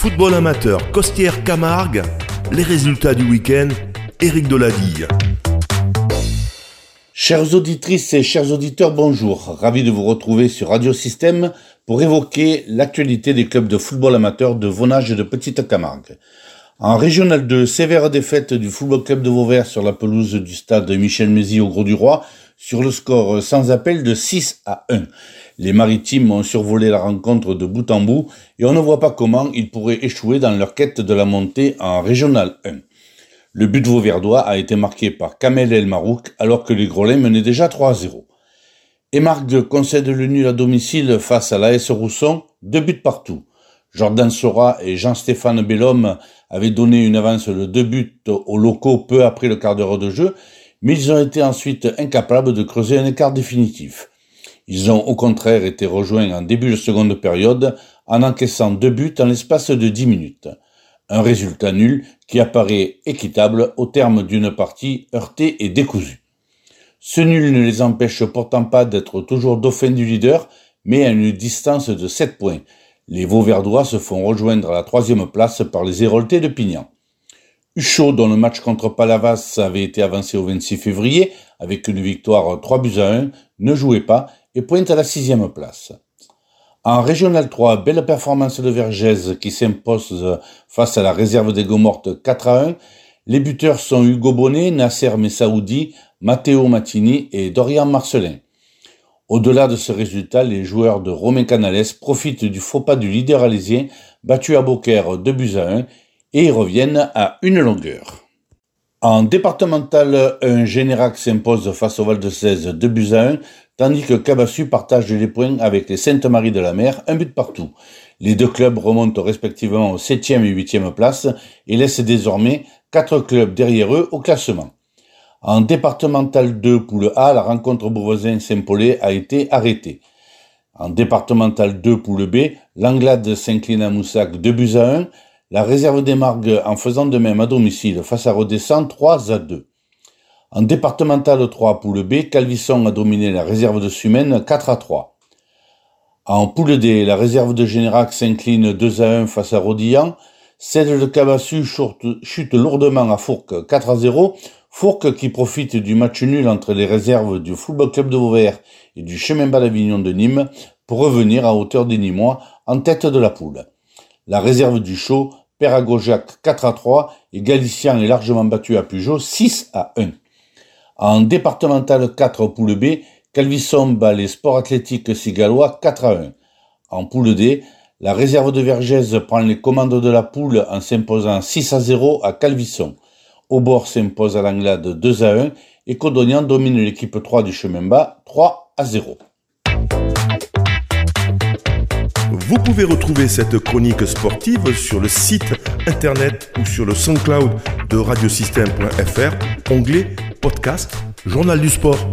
Football amateur, Costière Camargue, les résultats du week-end, Éric Deladille. Chères auditrices et chers auditeurs, bonjour. Ravi de vous retrouver sur Radio Système pour évoquer l'actualité des clubs de football amateur de Vonage et de Petite Camargue. En régional 2, sévère défaite du Football Club de Vauvert sur la pelouse du stade Michel Mézy au Gros du Roi sur le score sans appel de 6 à 1. Les maritimes ont survolé la rencontre de bout en bout et on ne voit pas comment ils pourraient échouer dans leur quête de la montée en régional 1. Le but vauverdois a été marqué par Kamel El Marouk alors que les Grolins menaient déjà 3 à 0. Et Marc concède le nul à domicile face à l'AS Rousson, deux buts partout. Jordan Sora et Jean-Stéphane Bellhomme avaient donné une avance de deux buts aux locaux peu après le quart d'heure de jeu, mais ils ont été ensuite incapables de creuser un écart définitif. Ils ont au contraire été rejoints en début de seconde période en encaissant deux buts en l'espace de dix minutes. Un résultat nul qui apparaît équitable au terme d'une partie heurtée et décousue. Ce nul ne les empêche pourtant pas d'être toujours dauphins du leader, mais à une distance de 7 points, les Vauverdois se font rejoindre à la troisième place par les Héroltais de Pignan. Huchot, dont le match contre Palavas avait été avancé au 26 février, avec une victoire 3 buts à 1, ne jouait pas et pointe à la sixième place. En Régional 3, belle performance de Vergès qui s'impose face à la réserve des Gomortes 4 à 1. Les buteurs sont Hugo Bonnet, Nasser Messaoudi, Matteo Mattini et Dorian Marcelin. Au-delà de ce résultat, les joueurs de Romain Canales profitent du faux pas du leader alésien, battu à Beaucaire 2 buts à 1, et reviennent à une longueur. En départemental, un Générac s'impose face au Val de 16 2 buts à 1, tandis que Cabassu partage les points avec les Sainte-Marie de la Mer, un but partout. Les deux clubs remontent respectivement aux 7e et 8e places et laissent désormais quatre clubs derrière eux au classement. En départemental 2, poule A, la rencontre Beauvoisin-Saint-Paulet a été arrêtée. En départemental 2, poule B, l'Anglade s'incline à Moussac 2 buts à 1, la réserve des en faisant de même à domicile face à Redescend 3 à 2. En départemental 3, poule B, Calvisson a dominé la réserve de Sumène 4 à 3. En poule D, la réserve de Générac s'incline 2 à 1 face à Rodillan, celle de Cabassu chute lourdement à Fourques 4 à 0, Fourques qui profite du match nul entre les réserves du Football Club de Vauvert et du Chemin Bas d'Avignon de Nîmes pour revenir à hauteur des Nîmois en tête de la poule. La réserve du Chaud perd à Gaujac 4 à 3 et Galicien est largement battu à Pujol 6 à 1. En départemental 4 poule B, Calvisson bat les sports athlétiques cigalois 4 à 1. En poule D, la réserve de Vergès prend les commandes de la poule en s'imposant 6 à 0 à Calvisson. Aubord s'impose à l'Anglade 2 à 1 et Codognan domine l'équipe 3 du chemin bas 3 à 0. Vous pouvez retrouver cette chronique sportive sur le site internet ou sur le SoundCloud de radiosystème.fr, onglet podcast, journal du sport.